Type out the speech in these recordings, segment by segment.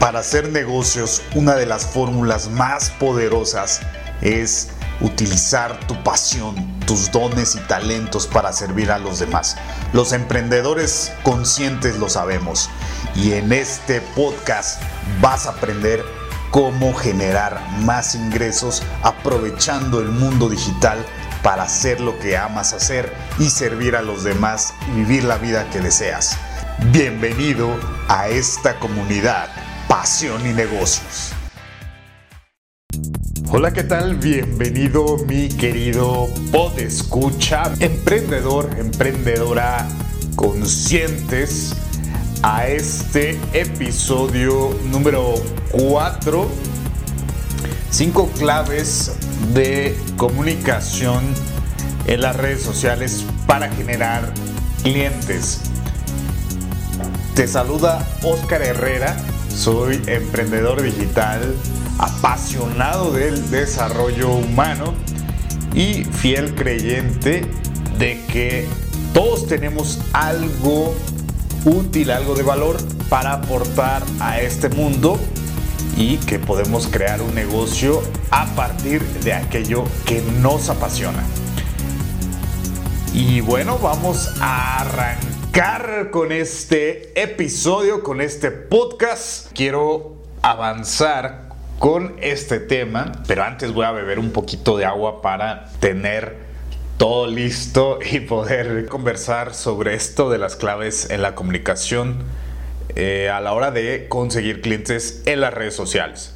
Para hacer negocios, una de las fórmulas más poderosas es utilizar tu pasión, tus dones y talentos para servir a los demás. Los emprendedores conscientes lo sabemos y en este podcast vas a aprender cómo generar más ingresos aprovechando el mundo digital para hacer lo que amas hacer y servir a los demás y vivir la vida que deseas. Bienvenido a esta comunidad, Pasión y Negocios. Hola, ¿qué tal? Bienvenido mi querido pod escucha, emprendedor, emprendedora conscientes a este episodio número 4. Cinco claves de comunicación en las redes sociales para generar clientes. Te saluda Oscar Herrera, soy emprendedor digital, apasionado del desarrollo humano y fiel creyente de que todos tenemos algo útil, algo de valor para aportar a este mundo y que podemos crear un negocio a partir de aquello que nos apasiona. Y bueno, vamos a arrancar con este episodio, con este podcast. Quiero avanzar con este tema, pero antes voy a beber un poquito de agua para tener todo listo y poder conversar sobre esto de las claves en la comunicación eh, a la hora de conseguir clientes en las redes sociales.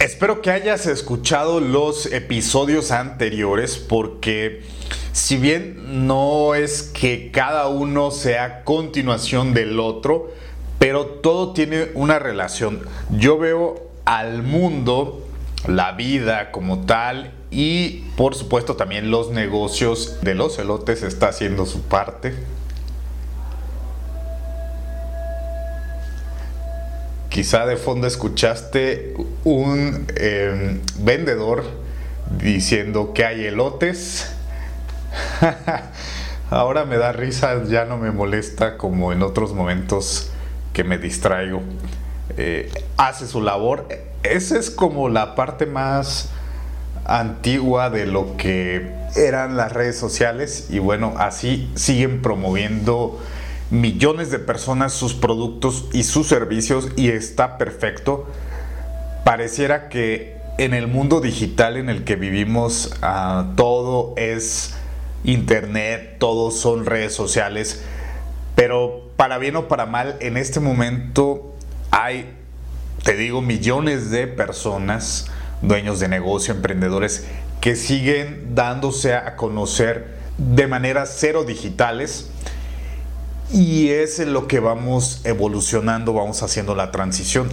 Espero que hayas escuchado los episodios anteriores porque si bien no es que cada uno sea continuación del otro, pero todo tiene una relación. Yo veo al mundo, la vida como tal y por supuesto también los negocios de los elotes está haciendo su parte. Quizá de fondo escuchaste un em, vendedor diciendo que hay elotes. Ahora me da risa, ya no me molesta como en otros momentos que me distraigo. Eh, hace su labor. Esa es como la parte más antigua de lo que eran las redes sociales y bueno, así siguen promoviendo millones de personas sus productos y sus servicios y está perfecto. Pareciera que en el mundo digital en el que vivimos ah, todo es internet, todo son redes sociales, pero para bien o para mal en este momento hay, te digo, millones de personas dueños de negocio, emprendedores que siguen dándose a conocer de manera cero digitales y es en lo que vamos evolucionando, vamos haciendo la transición.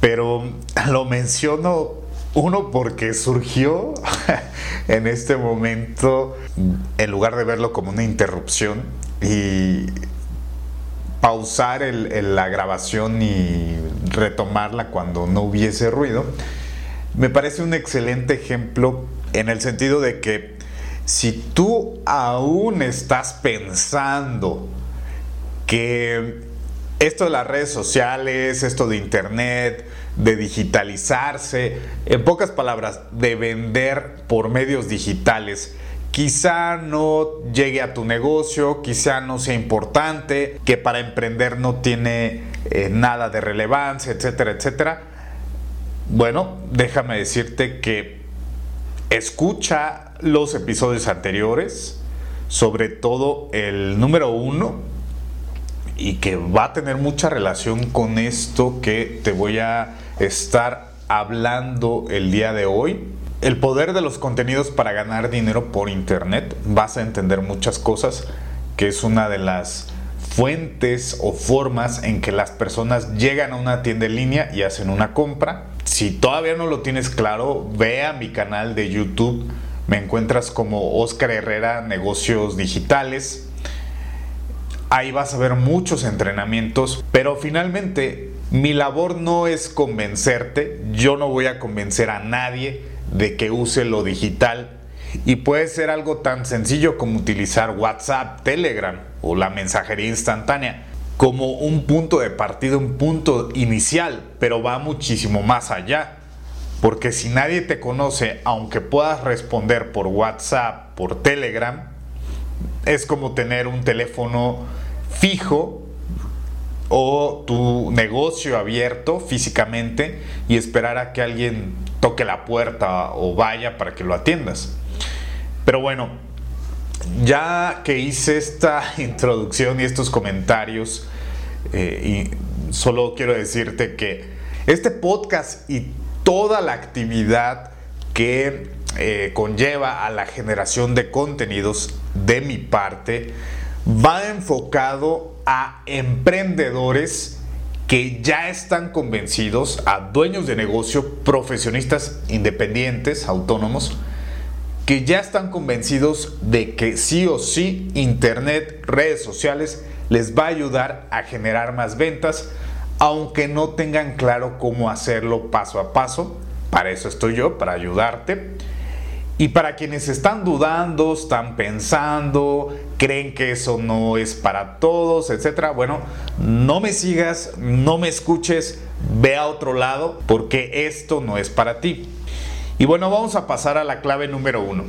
Pero lo menciono uno porque surgió en este momento, en lugar de verlo como una interrupción y pausar la grabación y retomarla cuando no hubiese ruido, me parece un excelente ejemplo en el sentido de que si tú aún estás pensando que esto de las redes sociales, esto de internet, de digitalizarse, en pocas palabras, de vender por medios digitales, quizá no llegue a tu negocio, quizá no sea importante, que para emprender no tiene eh, nada de relevancia, etcétera, etcétera. Bueno, déjame decirte que escucha los episodios anteriores, sobre todo el número uno, y que va a tener mucha relación con esto que te voy a estar hablando el día de hoy. El poder de los contenidos para ganar dinero por internet. Vas a entender muchas cosas, que es una de las fuentes o formas en que las personas llegan a una tienda en línea y hacen una compra si todavía no lo tienes claro, ve a mi canal de YouTube. Me encuentras como Oscar Herrera Negocios Digitales. Ahí vas a ver muchos entrenamientos, pero finalmente mi labor no es convencerte. Yo no voy a convencer a nadie de que use lo digital. Y puede ser algo tan sencillo como utilizar WhatsApp, Telegram o la mensajería instantánea. como un punto de partida, un punto inicial, pero va muchísimo más allá. Porque si nadie te conoce, aunque puedas responder por WhatsApp, por Telegram, es como tener un teléfono fijo o tu negocio abierto físicamente y esperar a que alguien toque la puerta o vaya para que lo atiendas. Pero bueno, ya que hice esta introducción y estos comentarios, eh, y solo quiero decirte que este podcast y toda la actividad que eh, conlleva a la generación de contenidos de mi parte va enfocado a emprendedores que ya están convencidos, a dueños de negocio, profesionistas independientes, autónomos, que ya están convencidos de que sí o sí Internet, redes sociales, les va a ayudar a generar más ventas, aunque no tengan claro cómo hacerlo paso a paso. Para eso estoy yo, para ayudarte. Y para quienes están dudando, están pensando, creen que eso no es para todos, etcétera, bueno, no me sigas, no me escuches, ve a otro lado, porque esto no es para ti. Y bueno, vamos a pasar a la clave número uno.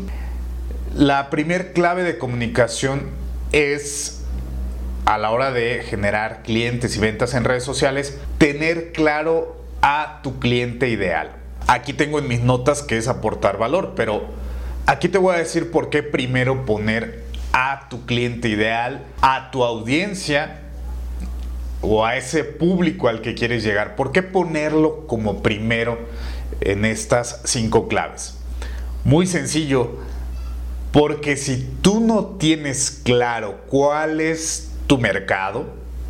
La primer clave de comunicación es a la hora de generar clientes y ventas en redes sociales, tener claro a tu cliente ideal. Aquí tengo en mis notas que es aportar valor, pero aquí te voy a decir por qué primero poner a tu cliente ideal, a tu audiencia o a ese público al que quieres llegar. ¿Por qué ponerlo como primero en estas cinco claves? Muy sencillo, porque si tú no tienes claro cuál es tu mercado,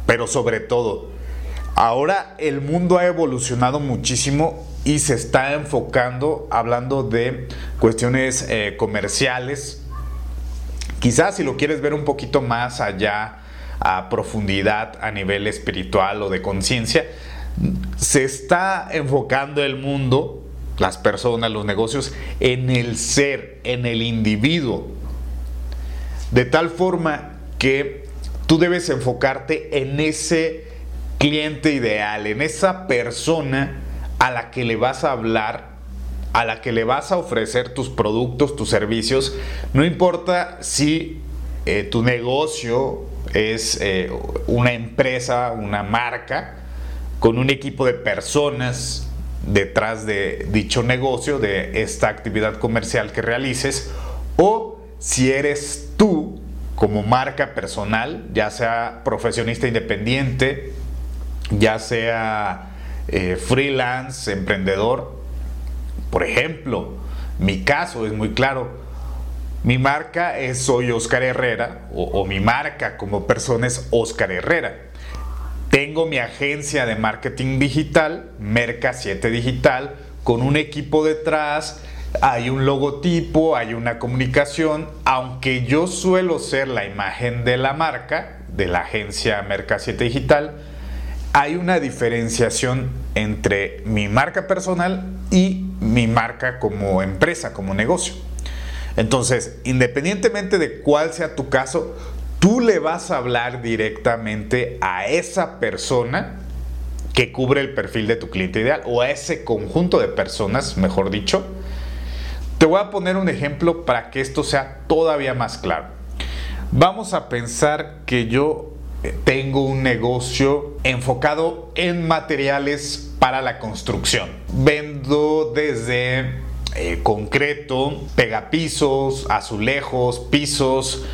pero sobre todo, ahora el mundo ha evolucionado muchísimo y se está enfocando hablando de cuestiones eh, comerciales. Quizás si lo quieres ver un poquito más allá a profundidad a nivel espiritual o de conciencia, se está enfocando el mundo, las personas, los negocios, en el ser, en el individuo. De tal forma que tú debes enfocarte en ese cliente ideal, en esa persona a la que le vas a hablar, a la que le vas a ofrecer tus productos, tus servicios, no importa si eh, tu negocio es eh, una empresa, una marca, con un equipo de personas detrás de dicho negocio, de esta actividad comercial que realices, o si eres tú como marca personal, ya sea profesionista independiente, ya sea eh, freelance, emprendedor. Por ejemplo, mi caso es muy claro. Mi marca es Soy Oscar Herrera o, mi marca como persona es Oscar Herrera. Tengo mi agencia de marketing digital, Merca 7 Digital, con un equipo detrás, hay un logotipo, hay una comunicación, aunque yo suelo ser la imagen de la marca, de la agencia Merca 7 Digital, hay una diferenciación entre mi marca personal y mi marca como empresa, como negocio. Entonces, independientemente de cuál sea tu caso, tú le vas a hablar directamente a esa persona que cubre el perfil de tu cliente ideal o a ese conjunto de personas, mejor dicho. Te voy a poner un ejemplo para que esto sea todavía más claro. Vamos a pensar que yo tengo un negocio enfocado en materiales para la construcción. Vendo desde eh, concreto, pegapisos, azulejos, pisos,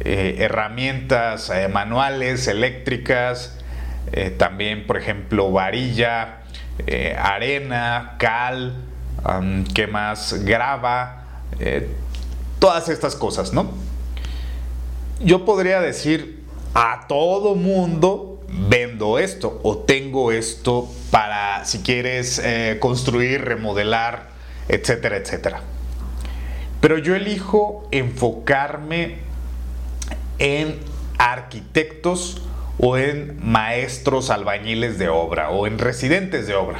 eh, herramientas eh, manuales, eléctricas, también por ejemplo varilla, arena, cal, ¿qué más? Grava, todas estas cosas, ¿no? Yo podría decir, a todo mundo vendo esto o tengo esto para si quieres eh, construir, remodelar, etcétera, etcétera. Pero yo elijo enfocarme en arquitectos o en maestros albañiles de obra o en residentes de obra.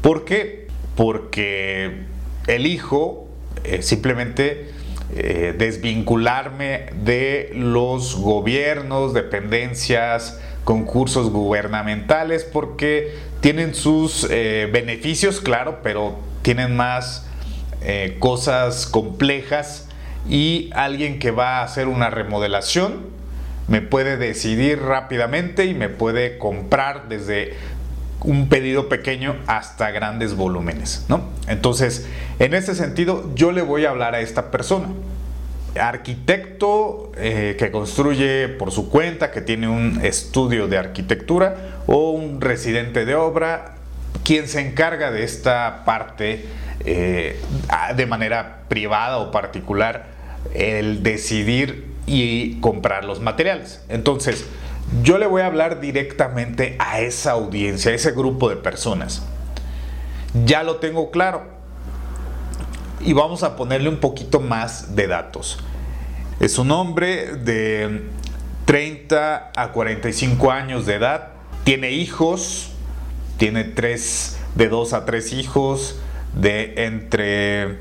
¿Por qué? Porque elijo eh, simplemente eh, desvincularme de los gobiernos, dependencias, concursos gubernamentales, porque tienen sus eh, beneficios, claro, pero tienen más eh, cosas complejas y alguien que va a hacer una remodelación me puede decidir rápidamente y me puede comprar desde un pedido pequeño hasta grandes volúmenes, ¿no? Entonces, en ese sentido, yo le voy a hablar a esta persona. Arquitecto eh, que construye por su cuenta, que tiene un estudio de arquitectura o un residente de obra, quien se encarga de esta parte eh, de manera privada o particular, el decidir y comprar los materiales. Entonces, yo le voy a hablar directamente a esa audiencia, a ese grupo de personas. Ya lo tengo claro. Y vamos a ponerle un poquito más de datos. Es un hombre de 30 a 45 años de edad. Tiene hijos. Tiene tres, de 2 a 3 hijos. De entre,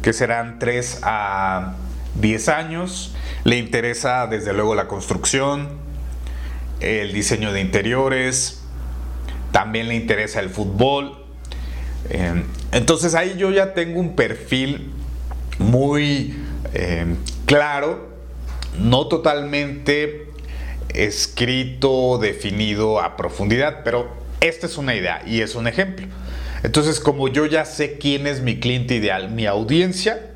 que serán 3 a 10 años. Le interesa desde luego la construcción el diseño de interiores, también le interesa el fútbol. Eh, entonces ahí yo ya tengo un perfil muy eh, claro, no totalmente escrito, definido a profundidad, pero esta es una idea y es un ejemplo. Entonces, como yo ya sé quién es mi cliente ideal, mi audiencia,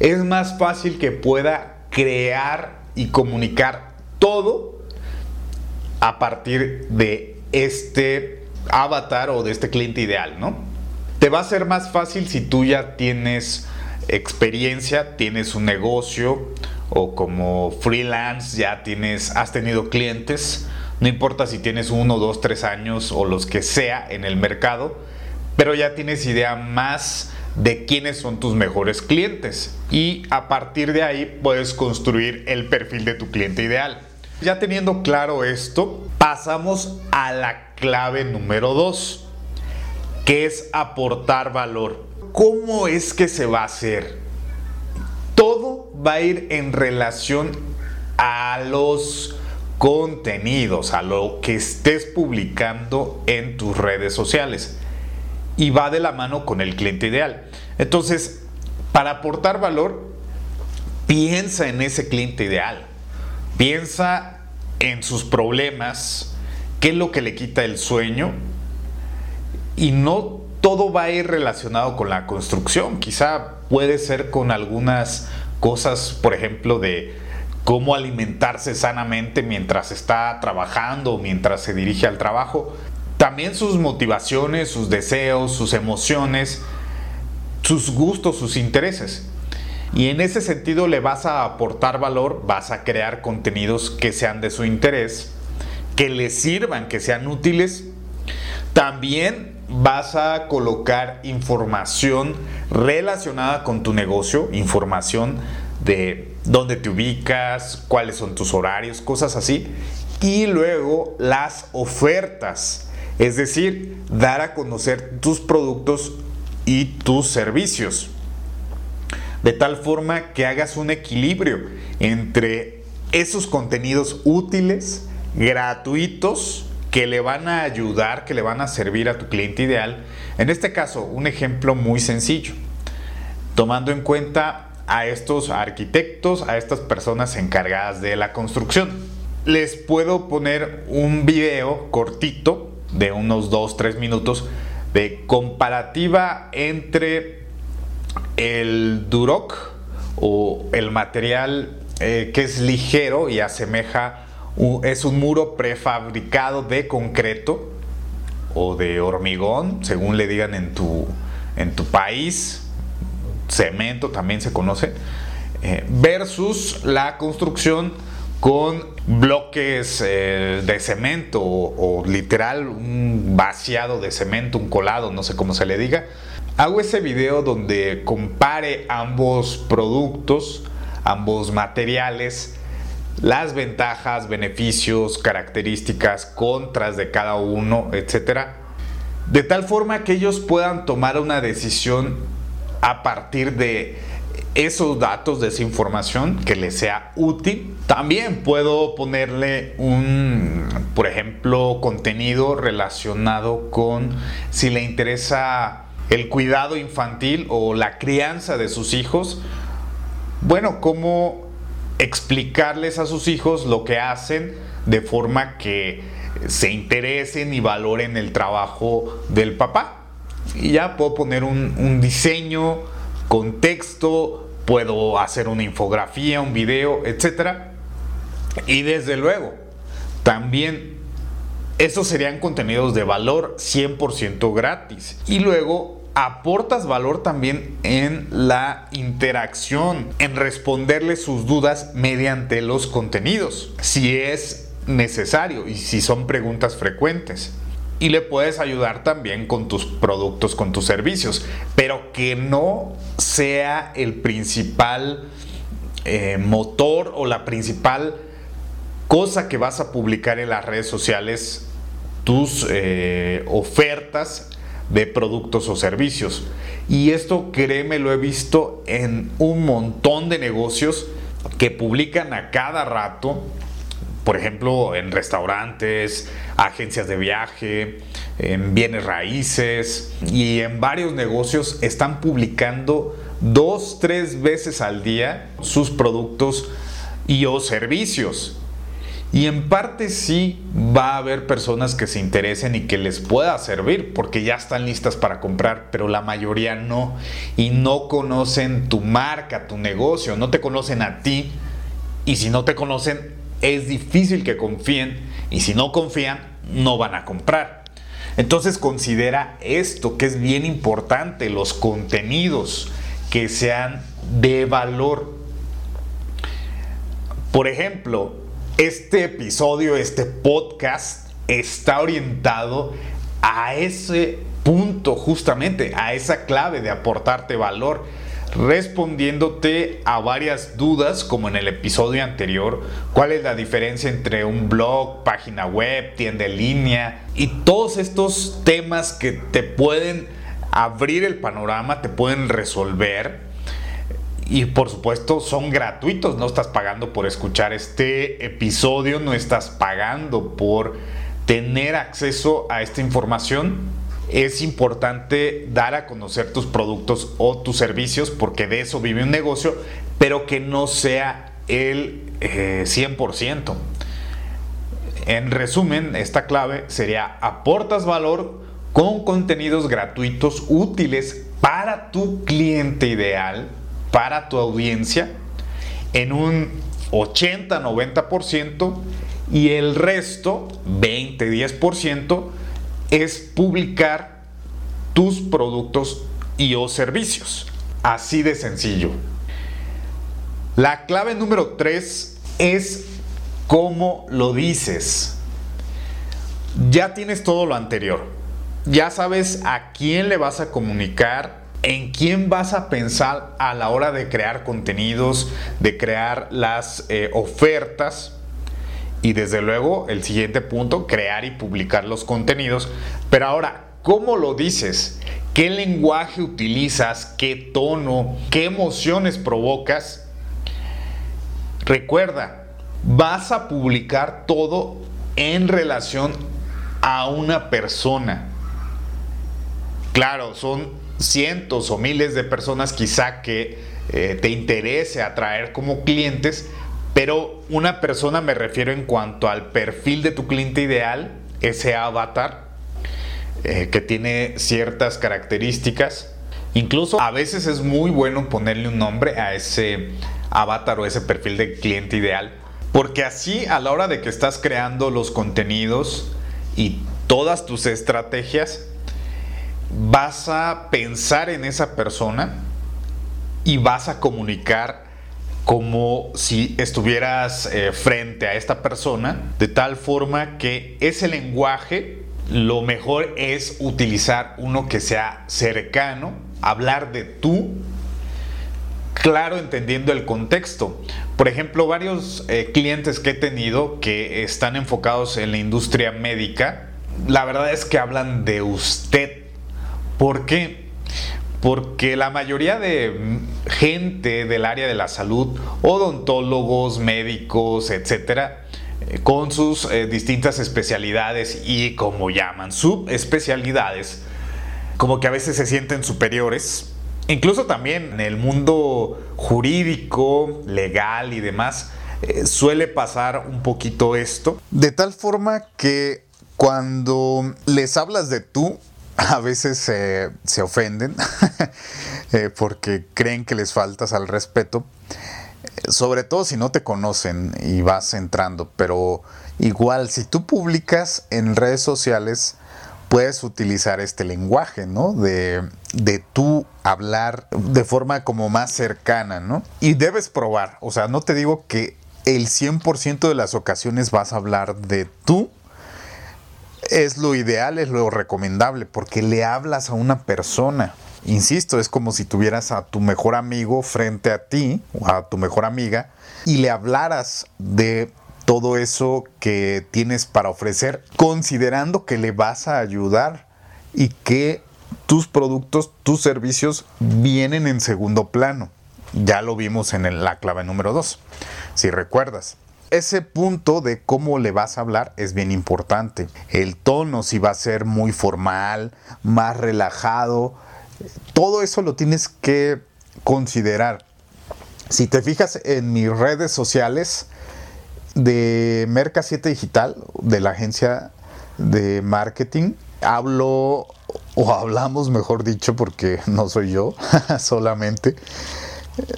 es más fácil que pueda crear y comunicar todo a partir de este avatar o de este cliente ideal, ¿no? Te va a ser más fácil si tú ya tienes experiencia, tienes un negocio o como freelance ya tienes, has tenido clientes, no importa si tienes uno, dos, tres años o los que sea en el mercado, pero ya tienes idea más de quiénes son tus mejores clientes y a partir de ahí puedes construir el perfil de tu cliente ideal. Ya teniendo claro esto, pasamos a la clave número 2, que es aportar valor. ¿Cómo es que se va a hacer? Todo va a ir en relación a los contenidos, a lo que estés publicando en tus redes sociales. Y va de la mano con el cliente ideal. Entonces, para aportar valor, piensa en ese cliente ideal Piensa en sus problemas, qué es lo que le quita el sueño y no todo va a ir relacionado con la construcción. Quizá puede ser con algunas cosas, por ejemplo, de cómo alimentarse sanamente mientras está trabajando, mientras se dirige al trabajo. También sus motivaciones, sus deseos, sus emociones, sus gustos, sus intereses. Y en ese sentido le vas a aportar valor, vas a crear contenidos que sean de su interés, que le sirvan, que sean útiles. También vas a colocar información relacionada con tu negocio, información de dónde te ubicas, cuáles son tus horarios, cosas así. Y luego las ofertas, es decir, dar a conocer tus productos y tus servicios de tal forma que hagas un equilibrio entre esos contenidos útiles, gratuitos, que le van a ayudar, que le van a servir a tu cliente ideal. En este caso, un ejemplo muy sencillo, tomando en cuenta a estos arquitectos, a estas personas encargadas de la construcción. Les puedo poner un video cortito de unos 2-3 minutos de comparativa entre el Duroc o el material eh, que es ligero y asemeja, es un muro prefabricado de concreto o de hormigón, según le digan en tu, en tu país, cemento también se conoce, eh, versus la construcción con bloques eh, de cemento o, o, literal un vaciado de cemento, un colado, no sé cómo se le diga, Hago ese video donde compare ambos productos, ambos materiales, las ventajas, beneficios, características, contras de cada uno, etc. De tal forma que ellos puedan tomar una decisión a partir de esos datos de esa información que le sea útil. También puedo ponerle un, por ejemplo, contenido relacionado con si le interesa el cuidado infantil o la crianza de sus hijos. Bueno, cómo explicarles a sus hijos lo que hacen de forma que se interesen y valoren el trabajo del papá. Y ya puedo poner un, un diseño, contexto, puedo hacer una infografía, un video, etc. Y desde luego, también esos serían contenidos de valor 100% gratis. Y luego aportas valor también en la interacción, en responderle sus dudas mediante los contenidos, si es necesario y si son preguntas frecuentes y le puedes ayudar también con tus productos, con tus servicios, pero que no sea el principal eh, motor o la principal cosa que vas a publicar en las redes sociales, tus eh, ofertas de productos o servicios. Y esto, créeme, lo he visto en un montón de negocios que publican a cada rato por ejemplo, en restaurantes, agencias de viaje, en bienes raíces y en varios negocios están publicando dos, tres veces al día sus productos y o servicios. Y en parte sí va a haber personas que se interesen y que les pueda servir porque ya están listas para comprar, pero la mayoría no. Y no conocen tu marca, tu negocio, no te conocen a ti. Y si no te conocen, es difícil que confíen y si no confían, no van a comprar. Entonces considera esto que es bien importante, los contenidos que sean de valor. Por ejemplo, este episodio, este podcast está orientado a ese punto justamente, a esa clave de aportarte valor respondiéndote a varias dudas como en el episodio anterior, cuál es la diferencia entre un blog, página web, tienda en línea y todos estos temas que te pueden abrir el panorama, te pueden resolver y por supuesto son gratuitos, no estás pagando por escuchar este episodio, no estás pagando por tener acceso a esta información es importante dar a conocer tus productos o tus servicios porque de eso vive un negocio, pero que no sea el 100%. Eh, en resumen, esta clave sería aportas valor con contenidos gratuitos útiles para tu cliente ideal, para tu audiencia, en un 80-90% y el resto, 20-10%, es publicar tus productos y o servicios. Así de sencillo. La clave número 3 es cómo lo dices. Ya tienes todo lo anterior. Ya sabes a quién le vas a comunicar, en quién vas a pensar a la hora de crear contenidos, de crear las eh, ofertas. Y desde luego el siguiente punto, crear y publicar los contenidos. Pero ahora, ¿cómo lo dices? ¿Qué lenguaje utilizas? ¿Qué tono? ¿Qué emociones provocas? Recuerda, vas a publicar todo en relación a una persona. Claro, son cientos o miles de personas quizá que eh, te interese atraer como clientes, pero una persona me refiero en cuanto al perfil de tu cliente ideal, ese avatar, eh, que tiene ciertas características. Incluso a veces es muy bueno ponerle un nombre a ese avatar o ese perfil de cliente ideal, porque así a la hora de que estás creando los contenidos y todas tus estrategias, vas a pensar en esa persona y vas a comunicar como si estuvieras eh, frente a esta persona, de tal forma que ese lenguaje, lo mejor es utilizar uno que sea cercano, hablar de tú, claro, entendiendo el contexto. Por ejemplo, varios eh, clientes que he tenido que están enfocados en la industria médica, la verdad es que hablan de usted. ¿Por qué? porque la mayoría de gente del área de la salud, odontólogos, médicos, etcétera, eh, con sus eh, distintas especialidades y como llaman subespecialidades, como que a veces se sienten superiores. Incluso también en el mundo jurídico, legal y demás, eh, suele pasar un poquito esto. De tal forma que cuando les hablas de tú, a veces se ofenden porque creen que les faltas al respeto sobre todo si no te conocen y vas entrando, pero igual si tú publicas en redes sociales, puedes utilizar este lenguaje, ¿no? De, de tú hablar de forma como más cercana, ¿no? Y debes probar, o sea, no te digo que el 100% de las ocasiones vas a hablar de tú, es lo ideal, es lo recomendable, porque le hablas a una persona. Insisto, es como si tuvieras a tu mejor amigo frente a ti o a tu mejor amiga y le hablaras de todo eso que tienes para ofrecer, considerando que le vas a ayudar y que tus productos, tus servicios vienen en segundo plano. Ya lo vimos en la clave número 2, si recuerdas. Ese punto de cómo le vas a hablar es bien importante. El tono, si va a ser muy formal, más relajado, todo eso lo tienes que considerar. Si te fijas en mis redes sociales de Merca 7 Digital, de la agencia de marketing, hablo o hablamos, mejor dicho, porque no soy yo solamente,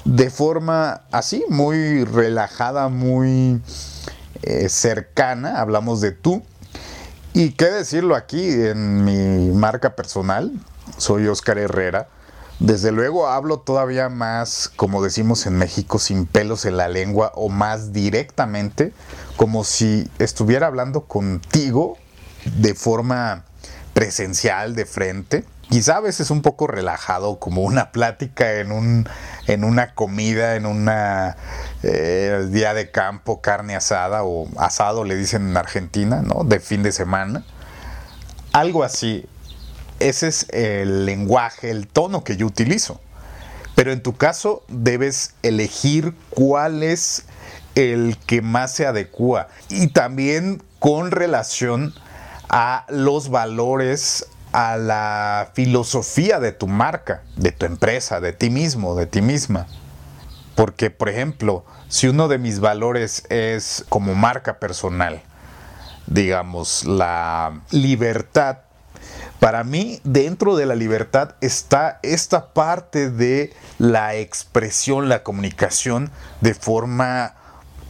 de forma así, muy relajada, muy eh, cercana, hablamos de tú. Y qué decirlo aquí en mi marca personal, soy Oscar Herrera. Desde luego hablo todavía más, como decimos en México, sin pelos en la lengua o más directamente, como si estuviera hablando contigo de forma presencial, de frente. Quizá a veces un poco relajado, como una plática en, un, en una comida, en un eh, día de campo, carne asada o asado le dicen en Argentina, ¿no? De fin de semana. Algo así ese es el lenguaje, el tono que yo utilizo. Pero en tu caso debes elegir cuál es el que más se adecua y también con relación a los valores, a la filosofía de tu marca, de tu empresa, de ti mismo, de ti misma. Porque, por ejemplo, si uno de mis valores es como marca personal, digamos, la libertad para mí, dentro de la libertad está esta parte de la expresión, la comunicación de forma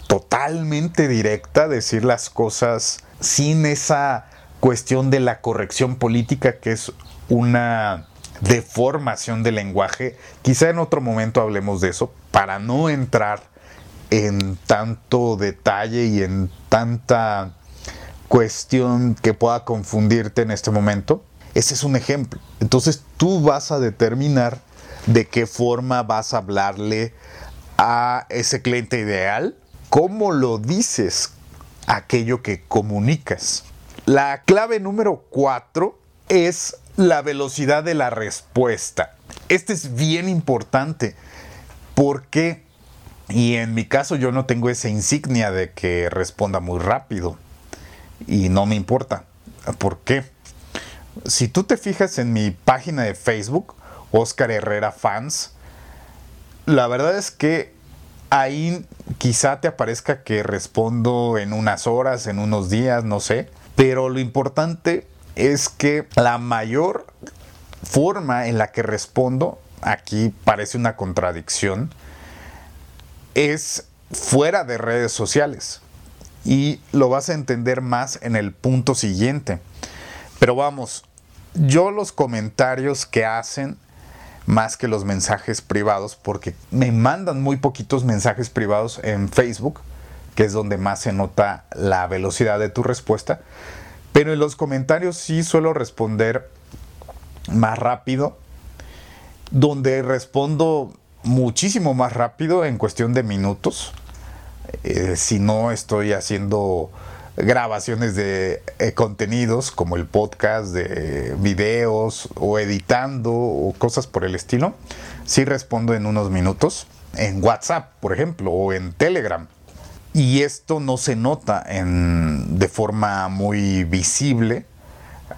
totalmente directa, decir las cosas sin esa cuestión de la corrección política que es una deformación del lenguaje. Quizá en otro momento hablemos de eso para no entrar en tanto detalle y en tanta cuestión que pueda confundirte en este momento. Ese es un ejemplo. Entonces tú vas a determinar de qué forma vas a hablarle a ese cliente ideal, cómo lo dices, aquello que comunicas. La clave número cuatro es la velocidad de la respuesta. Este es bien importante porque, y en mi caso yo no tengo esa insignia de que responda muy rápido y no me importa. ¿Por qué? si tú te fijas en mi página de Facebook, Oscar Herrera Fans, la verdad es que ahí quizá te aparezca que respondo en unas horas, en unos días, no sé. Pero lo importante es que la mayor forma en la que respondo, aquí parece una contradicción, es fuera de redes sociales. Y lo vas a entender más en el punto siguiente. Pero vamos, yo los comentarios que hacen más que los mensajes privados, porque me mandan muy poquitos mensajes privados en Facebook, que es donde más se nota la velocidad de tu respuesta, pero en los comentarios sí suelo responder más rápido, donde respondo muchísimo más rápido en cuestión de minutos, eh, si no estoy haciendo grabaciones de eh, contenidos como el podcast, de videos o editando o cosas por el estilo, sí respondo en unos minutos. En WhatsApp, por ejemplo, o en Telegram. Y esto no se nota en, de forma muy visible,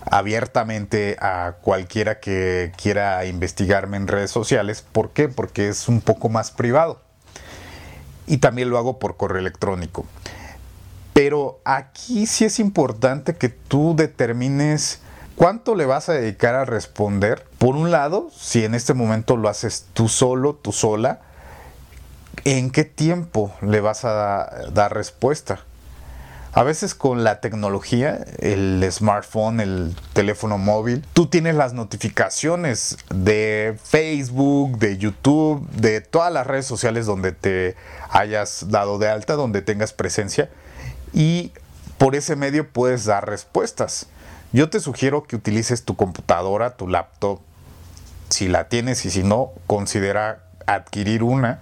abiertamente a cualquiera que quiera investigarme en redes sociales. ¿Por qué? Porque es un poco más privado. Y también lo hago por correo electrónico. Pero aquí sí es importante que tú determines cuánto le vas a dedicar a responder. Por un lado, si en este momento lo haces tú solo, tú sola, ¿en qué tiempo le vas a dar respuesta? A veces con la tecnología, el smartphone, el teléfono móvil, tú tienes las notificaciones de Facebook, de YouTube, de todas las redes sociales donde te hayas dado de alta, donde tengas presencia y por ese medio puedes dar respuestas. Yo te sugiero que utilices tu computadora, tu laptop, si la tienes y si no, considera adquirir una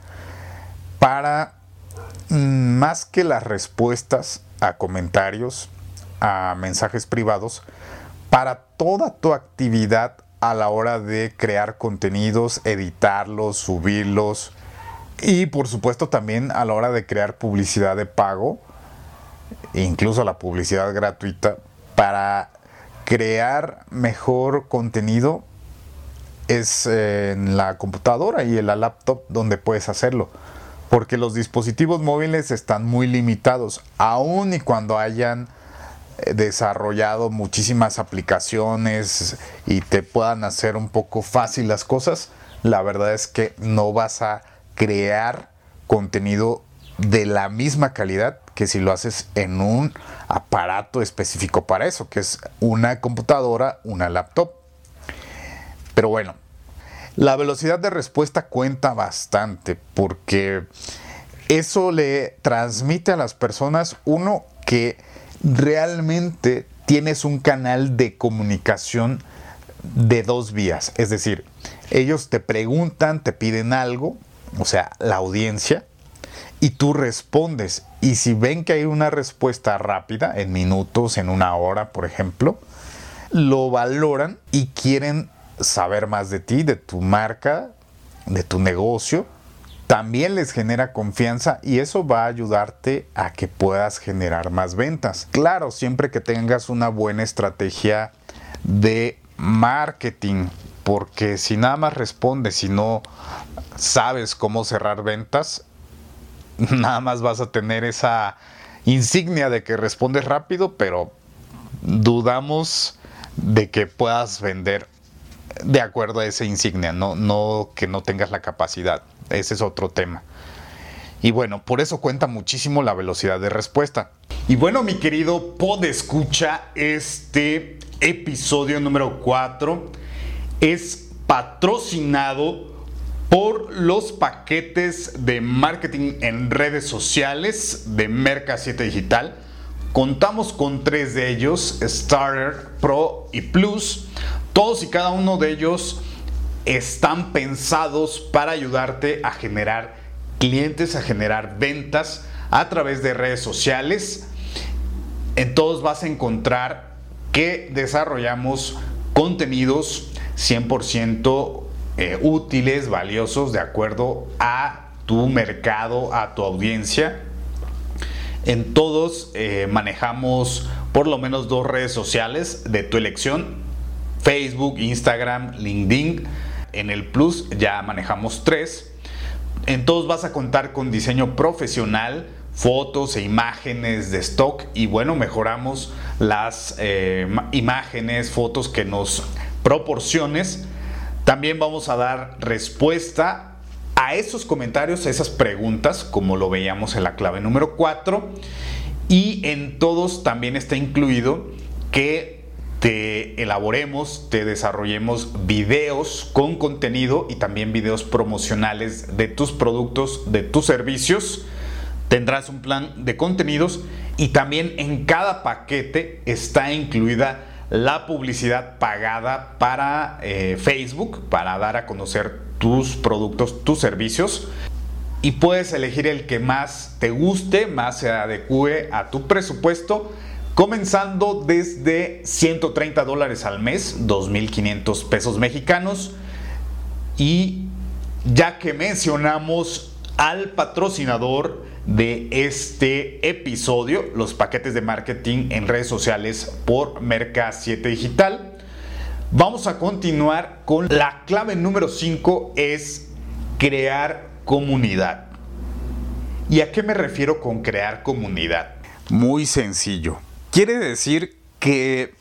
para mm, más que las respuestas a comentarios, a mensajes privados, para toda tu actividad a la hora de crear contenidos, editarlos, subirlos y por supuesto también a la hora de crear publicidad de pago incluso la publicidad gratuita, para crear mejor contenido es en la computadora y en la laptop donde puedes hacerlo. Porque los dispositivos móviles están muy limitados, aun y cuando hayan eh, desarrollado muchísimas aplicaciones y te puedan hacer un poco fácil las cosas, la verdad es que no vas a crear contenido de la misma calidad que si lo haces en un aparato específico para eso, que es una computadora, una laptop. Pero bueno, la velocidad de respuesta cuenta bastante porque eso le transmite a las personas, uno, que realmente tienes un canal de comunicación de dos vías. Es decir, ellos te preguntan, te piden algo, o sea, la audiencia, y tú respondes. Y si ven que hay una respuesta rápida, en minutos, en una hora, por ejemplo, lo valoran y quieren saber más de ti, de tu marca, de tu negocio. También les genera confianza y eso va a ayudarte a que puedas generar más ventas. Claro, siempre que tengas una buena estrategia de marketing, porque si nada más respondes y no sabes cómo cerrar ventas, nada más vas a tener esa insignia de que respondes rápido, pero dudamos de que puedas vender de acuerdo a esa insignia, no, que no tengas la capacidad. Ese es otro tema. Y bueno, por eso cuenta muchísimo la velocidad de respuesta. Y bueno, mi querido pod escucha, este episodio número 4 es patrocinado por los paquetes de marketing en redes sociales de Merca 7 Digital. Contamos con tres de ellos, Starter, Pro y Plus. Todos y cada uno de ellos están pensados para ayudarte a generar clientes, a generar ventas a través de redes sociales. En todos vas a encontrar que desarrollamos contenidos 100% eh, útiles, valiosos, de acuerdo a tu mercado, a tu audiencia. En todos eh, manejamos por lo menos dos redes sociales de tu elección, Facebook, Instagram, LinkedIn. En el Plus ya manejamos tres. En todos vas a contar con diseño profesional, fotos e imágenes de stock y bueno, mejoramos las eh, imágenes, fotos que nos proporciones también vamos a dar respuesta a esos comentarios, a esas preguntas, como lo veíamos en la clave número 4. Y en todos también está incluido que te elaboremos, te desarrollemos videos con contenido y también videos promocionales de tus productos, de tus servicios. Tendrás un plan de contenidos y también en cada paquete está incluida la publicidad pagada para eh, Facebook, para dar a conocer tus productos, tus servicios. y puedes elegir el que más te guste, más se adecue a tu presupuesto, comenzando desde 130 dólares al mes, 2.500 pesos mexicanos. Y ya que mencionamos al patrocinador de este episodio, los paquetes de marketing en redes sociales por Merca 7 Digital, vamos a continuar con la clave número 5 es crear comunidad. ¿Y a qué me refiero con crear comunidad? Muy sencillo. Quiere decir que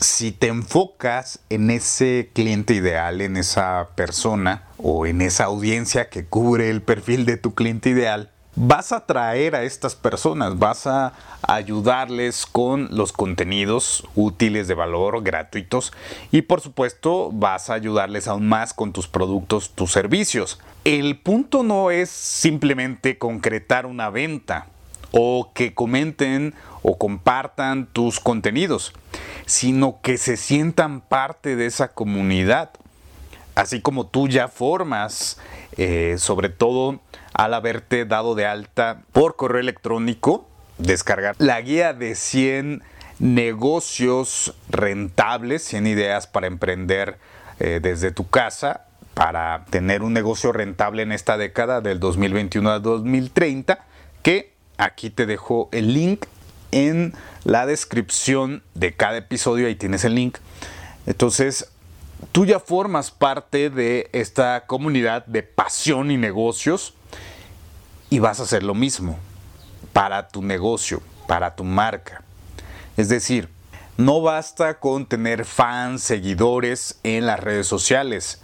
si te enfocas en ese cliente ideal, en esa persona o en esa audiencia que cubre el perfil de tu cliente ideal, vas a atraer a estas personas, vas a ayudarles con los contenidos útiles de valor, gratuitos y por supuesto vas a ayudarles aún más con tus productos, tus servicios. El punto no es simplemente concretar una venta o que comenten o compartan tus contenidos, sino que se sientan parte de esa comunidad. Así como tú ya formas, eh, sobre todo al haberte dado de alta por correo electrónico, descargar la guía de 100 negocios rentables, 100 ideas para emprender eh, desde tu casa, para tener un negocio rentable en esta década del 2021 al 2030, que aquí te dejo el link en la descripción de cada episodio, ahí tienes el link. Entonces, tú ya formas parte de esta comunidad de pasión y negocios y vas a hacer lo mismo para tu negocio, para tu marca. Es decir, no basta con tener fans, seguidores en las redes sociales.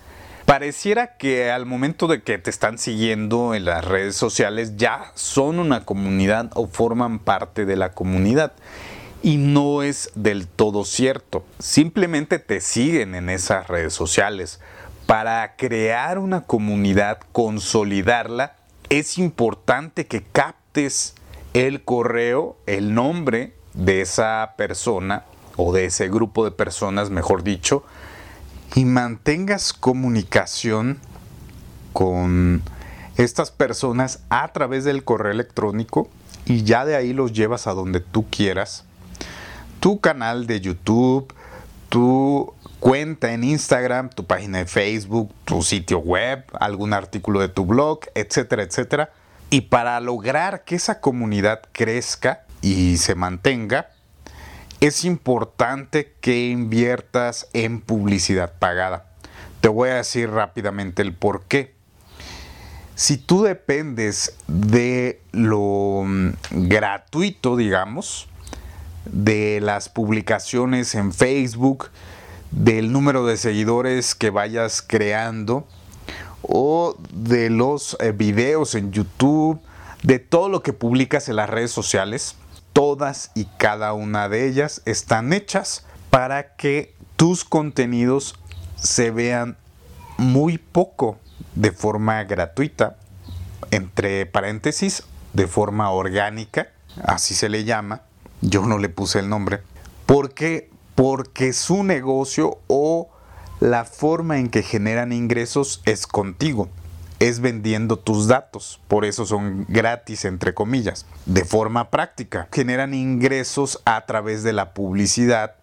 Pareciera que al momento de que te están siguiendo en las redes sociales ya son una comunidad o forman parte de la comunidad. Y no es del todo cierto. Simplemente te siguen en esas redes sociales. Para crear una comunidad, consolidarla, es importante que captes el correo, el nombre de esa persona o de ese grupo de personas, mejor dicho, y mantengas comunicación con estas personas a través del correo electrónico y ya de ahí los llevas a donde tú quieras. Tu canal de YouTube, tu cuenta en Instagram, tu página de Facebook, tu sitio web, algún artículo de tu blog, etcétera, etcétera. Y para lograr que esa comunidad crezca y se mantenga, es importante que inviertas en publicidad pagada. Te voy a decir rápidamente el por qué. Si tú dependes de lo mm, gratuito, digamos, de las publicaciones en Facebook, del número de seguidores que vayas creando o de los eh, videos en YouTube, de todo lo que publicas en las redes sociales. Todas y cada una de ellas están hechas para que tus contenidos se vean muy poco de forma gratuita, entre paréntesis, de forma orgánica, así se le llama. Yo no le puse el nombre. Porque porque su negocio o la forma en que generan ingresos es contigo, es vendiendo tus datos, por eso son gratis entre comillas. De forma práctica, generan ingresos a través de la publicidad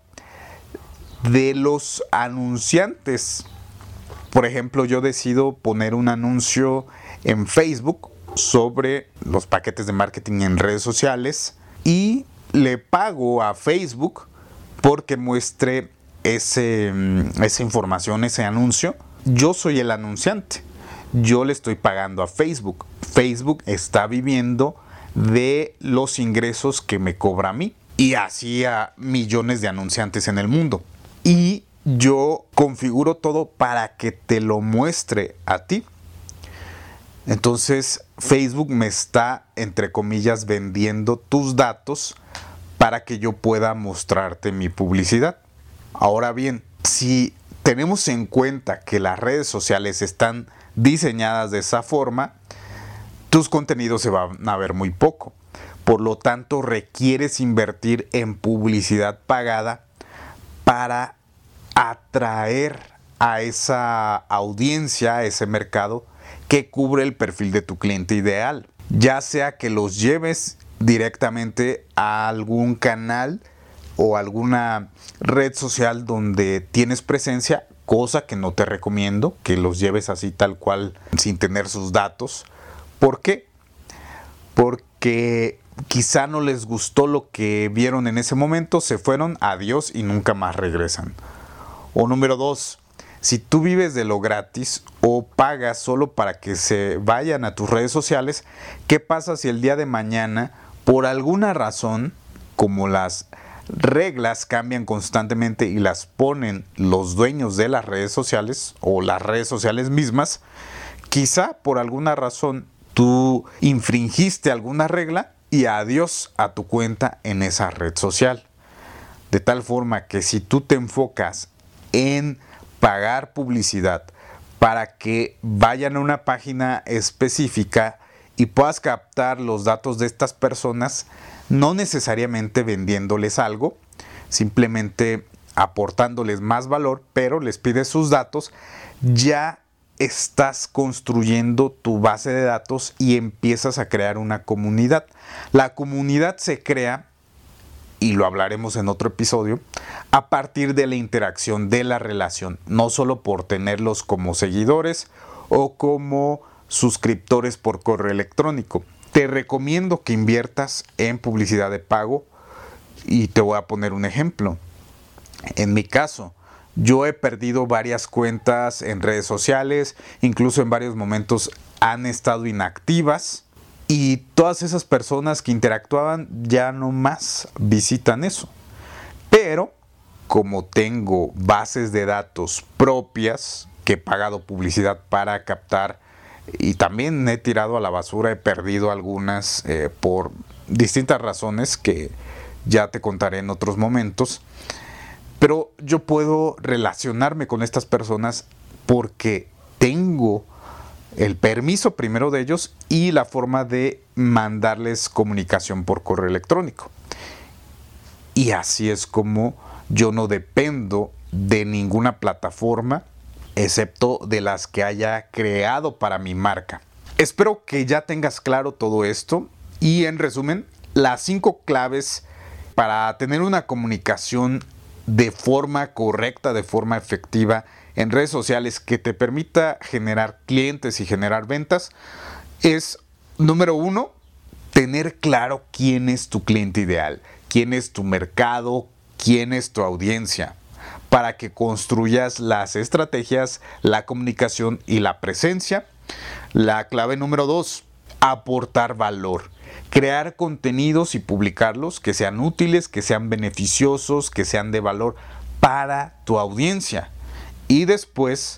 de los anunciantes. Por ejemplo, yo decido poner un anuncio en Facebook sobre los paquetes de marketing en redes sociales y le pago a Facebook porque muestre ese, mm, esa información, ese anuncio. Yo soy el anunciante. Yo le estoy pagando a Facebook. Facebook está viviendo de los ingresos que me cobra a mí y así a millones de anunciantes en el mundo. Y yo configuro todo para que te lo muestre a ti. Entonces Facebook me está, entre comillas, vendiendo tus datos para que yo pueda mostrarte mi publicidad. Ahora bien, si tenemos en cuenta que las redes sociales están diseñadas de esa forma, tus contenidos se van a ver muy poco. Por lo tanto, requieres invertir en publicidad pagada para atraer a esa audiencia, a ese mercado que cubre el perfil de tu cliente ideal. Ya sea que los lleves directamente a algún canal o alguna red social donde tienes presencia, cosa que no te recomiendo, que los lleves así tal cual sin tener sus datos. ¿Por qué? Porque quizá no les gustó lo que vieron en ese momento, se fueron, adiós y nunca más regresan. O número dos, si tú vives de lo gratis o pagas solo para que se vayan a tus redes sociales, ¿qué pasa si el día de mañana, por alguna razón, como las reglas cambian constantemente y las ponen los dueños de las redes sociales o las redes sociales mismas, quizá por alguna razón tú infringiste alguna regla y adiós a tu cuenta en esa red social. De tal forma que si tú te enfocas en pagar publicidad para que vayan a una página específica y puedas captar los datos de estas personas, no necesariamente vendiéndoles algo, simplemente aportándoles más valor, pero les pides sus datos, ya estás construyendo tu base de datos y empiezas a crear una comunidad. La comunidad se crea, y lo hablaremos en otro episodio, a partir de la interacción de la relación, no solo por tenerlos como seguidores o como suscriptores por correo electrónico. Te recomiendo que inviertas en publicidad de pago y te voy a poner un ejemplo. En mi caso, yo he perdido varias cuentas en redes sociales, incluso en varios momentos han estado inactivas y todas esas personas que interactuaban ya no más visitan eso. Pero como tengo bases de datos propias que he pagado publicidad para captar y también he tirado a la basura, he perdido algunas eh, por distintas razones que ya te contaré en otros momentos. Pero yo puedo relacionarme con estas personas porque tengo el permiso primero de ellos y la forma de mandarles comunicación por correo electrónico. Y así es como yo no dependo de ninguna plataforma excepto de las que haya creado para mi marca. Espero que ya tengas claro todo esto y en resumen, las cinco claves para tener una comunicación de forma correcta, de forma efectiva en redes sociales que te permita generar clientes y generar ventas es, número uno, tener claro quién es tu cliente ideal, quién es tu mercado, quién es tu audiencia, para que construyas las estrategias, la comunicación y la presencia. La clave número dos, aportar valor crear contenidos y publicarlos que sean útiles, que sean beneficiosos, que sean de valor para tu audiencia. Y después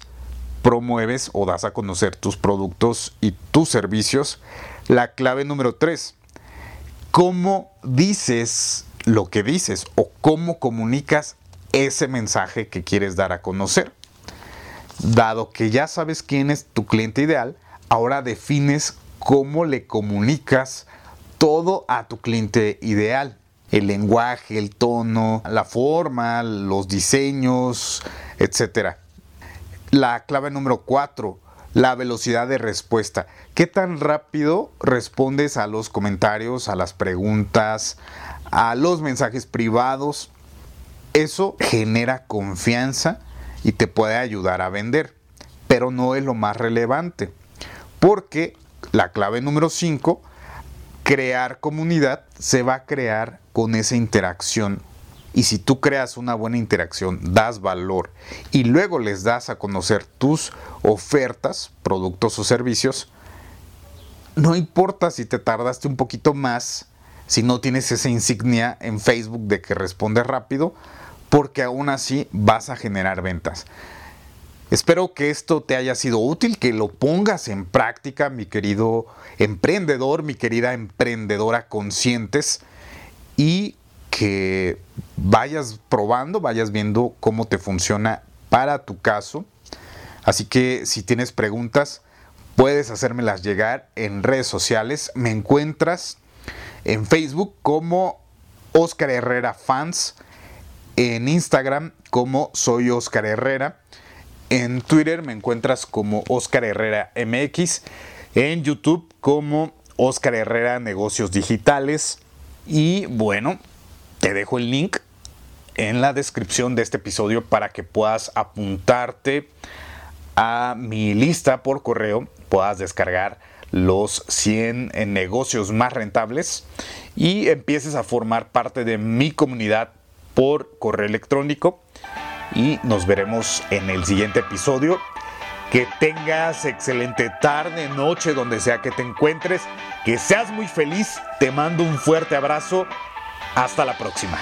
promueves o das a conocer tus productos y tus servicios. La clave número tres, cómo dices lo que dices o cómo comunicas ese mensaje que quieres dar a conocer. Dado que ya sabes quién es tu cliente ideal, ahora defines cómo le comunicas todo a tu cliente ideal. El lenguaje, el tono, la forma, los diseños, etc. La clave número 4, la velocidad de respuesta. ¿Qué tan rápido respondes a los comentarios, a las preguntas, a los mensajes privados? Eso genera confianza y te puede ayudar a vender, pero no es lo más relevante, porque la clave número 5 crear comunidad se va a crear con esa interacción. Y si tú creas una buena interacción, das valor y luego les das a conocer tus ofertas, productos o servicios, no importa si te tardaste un poquito más, si no tienes esa insignia en Facebook de que responde rápido, porque aún así vas a generar ventas. Espero que esto te haya sido útil, que lo pongas en práctica, mi querido emprendedor, mi querida emprendedora conscientes, y que vayas probando, vayas viendo cómo te funciona para tu caso. Así que si tienes preguntas, puedes hacérmelas llegar en redes sociales. Me encuentras en Facebook como Oscar Herrera Fans, en Instagram como soy Oscar Herrera En Twitter me encuentras como Oscar Herrera MX. En YouTube como Oscar Herrera Negocios Digitales. Y bueno, te dejo el link en la descripción de este episodio para que puedas apuntarte a mi lista por correo, puedas descargar los 100 negocios más rentables y empieces a formar parte de mi comunidad por correo electrónico y nos veremos en el siguiente episodio. Que tengas excelente tarde, noche, donde sea que te encuentres. Que seas muy feliz. Te mando un fuerte abrazo. Hasta la próxima.